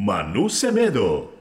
Manu Semedo.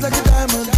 like a diamond.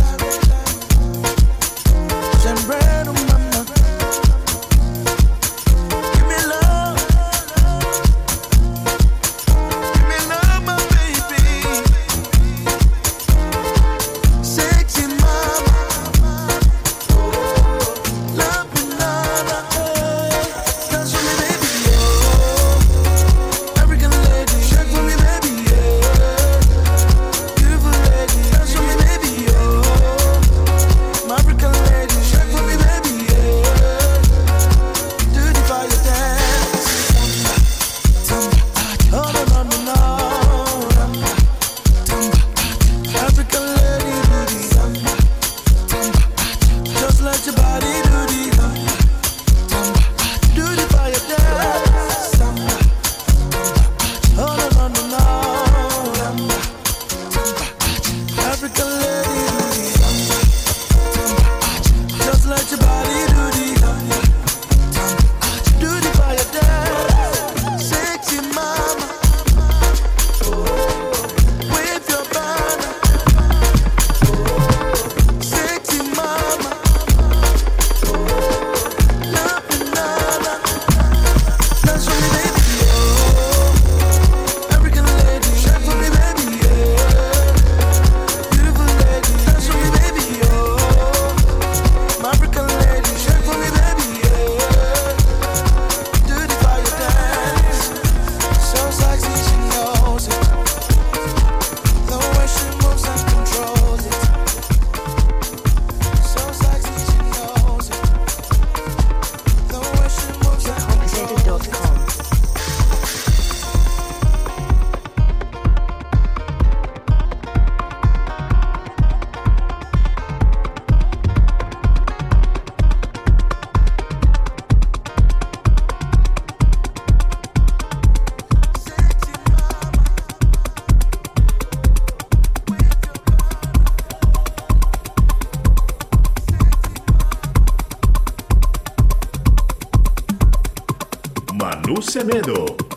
Semedo.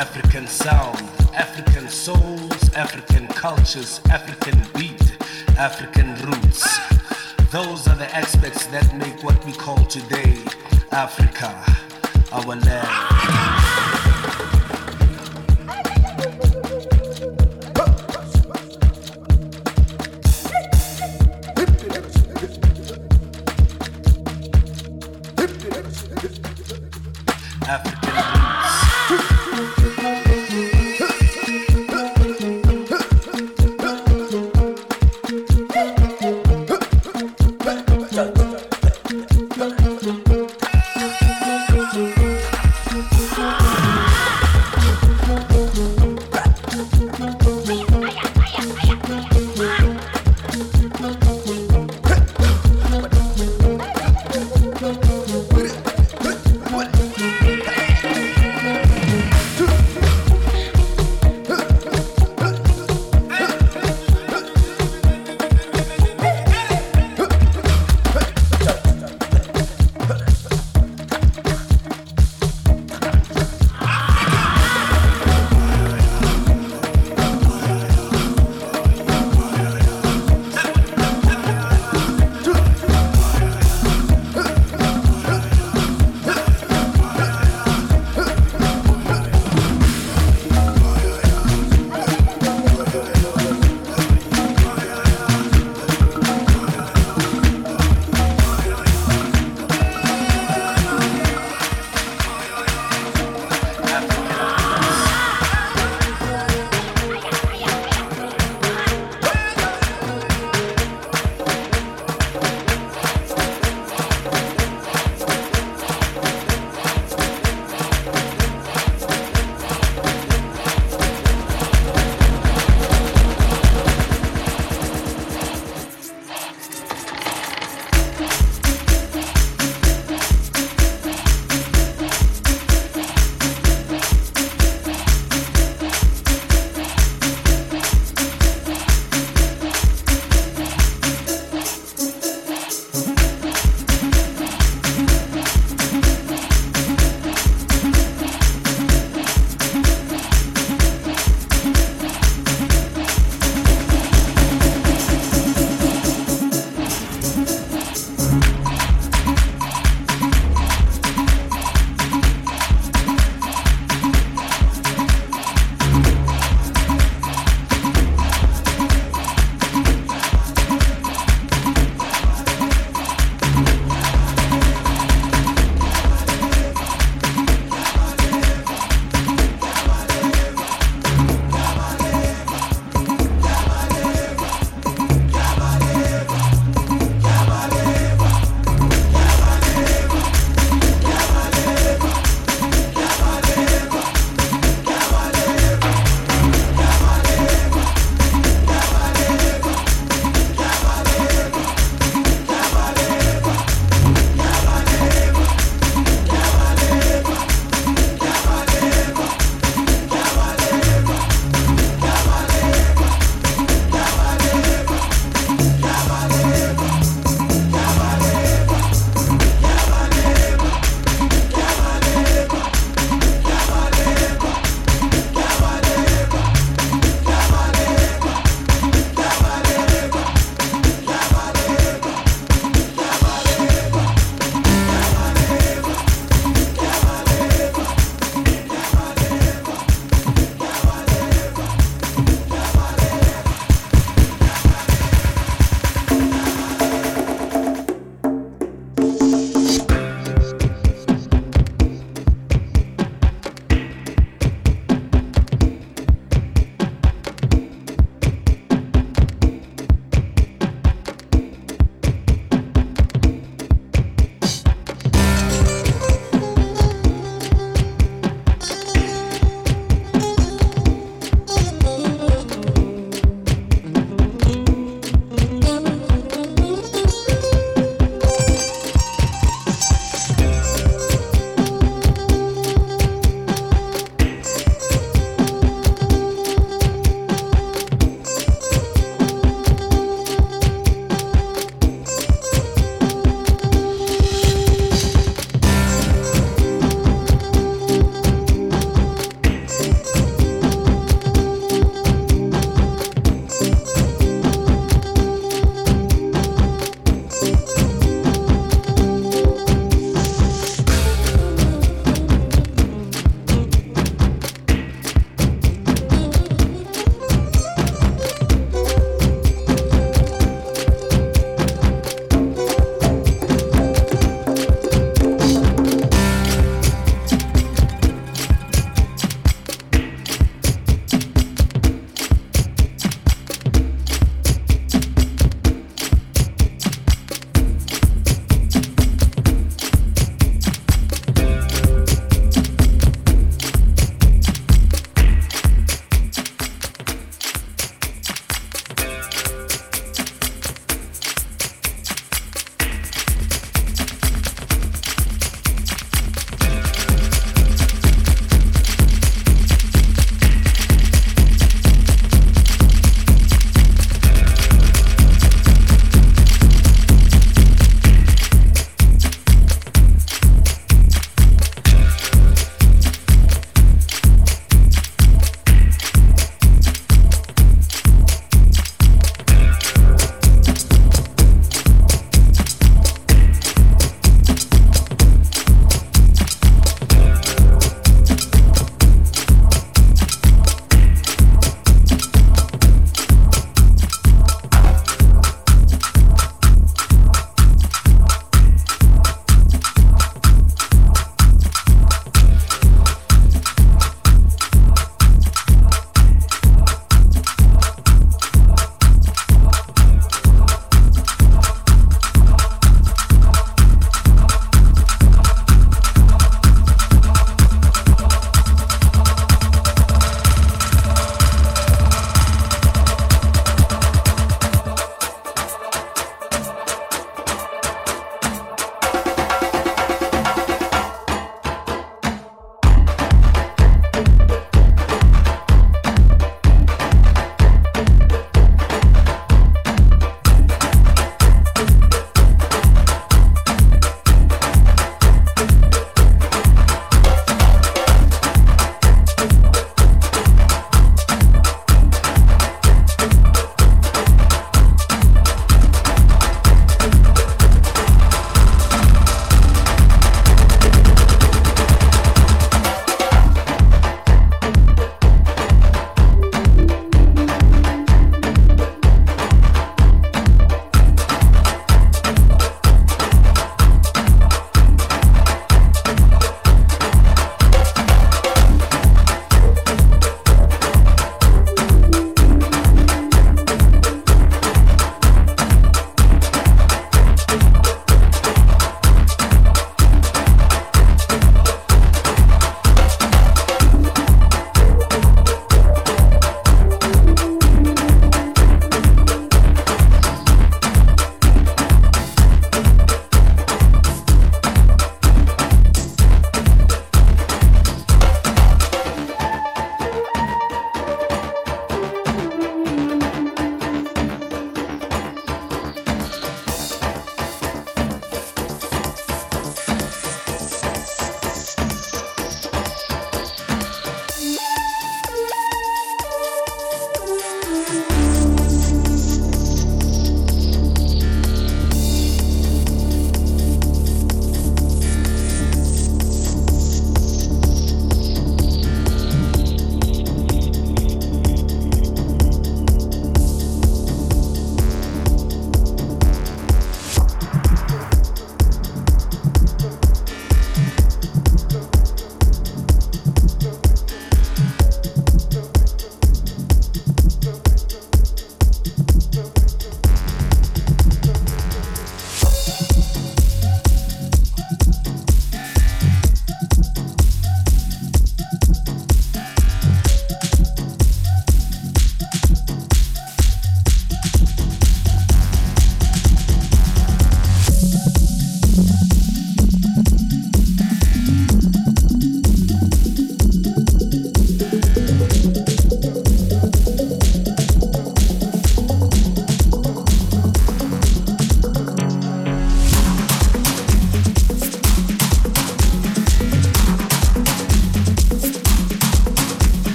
African sound, African souls, African cultures, African beat, African roots. Those are the aspects that make what we call today Africa, our land.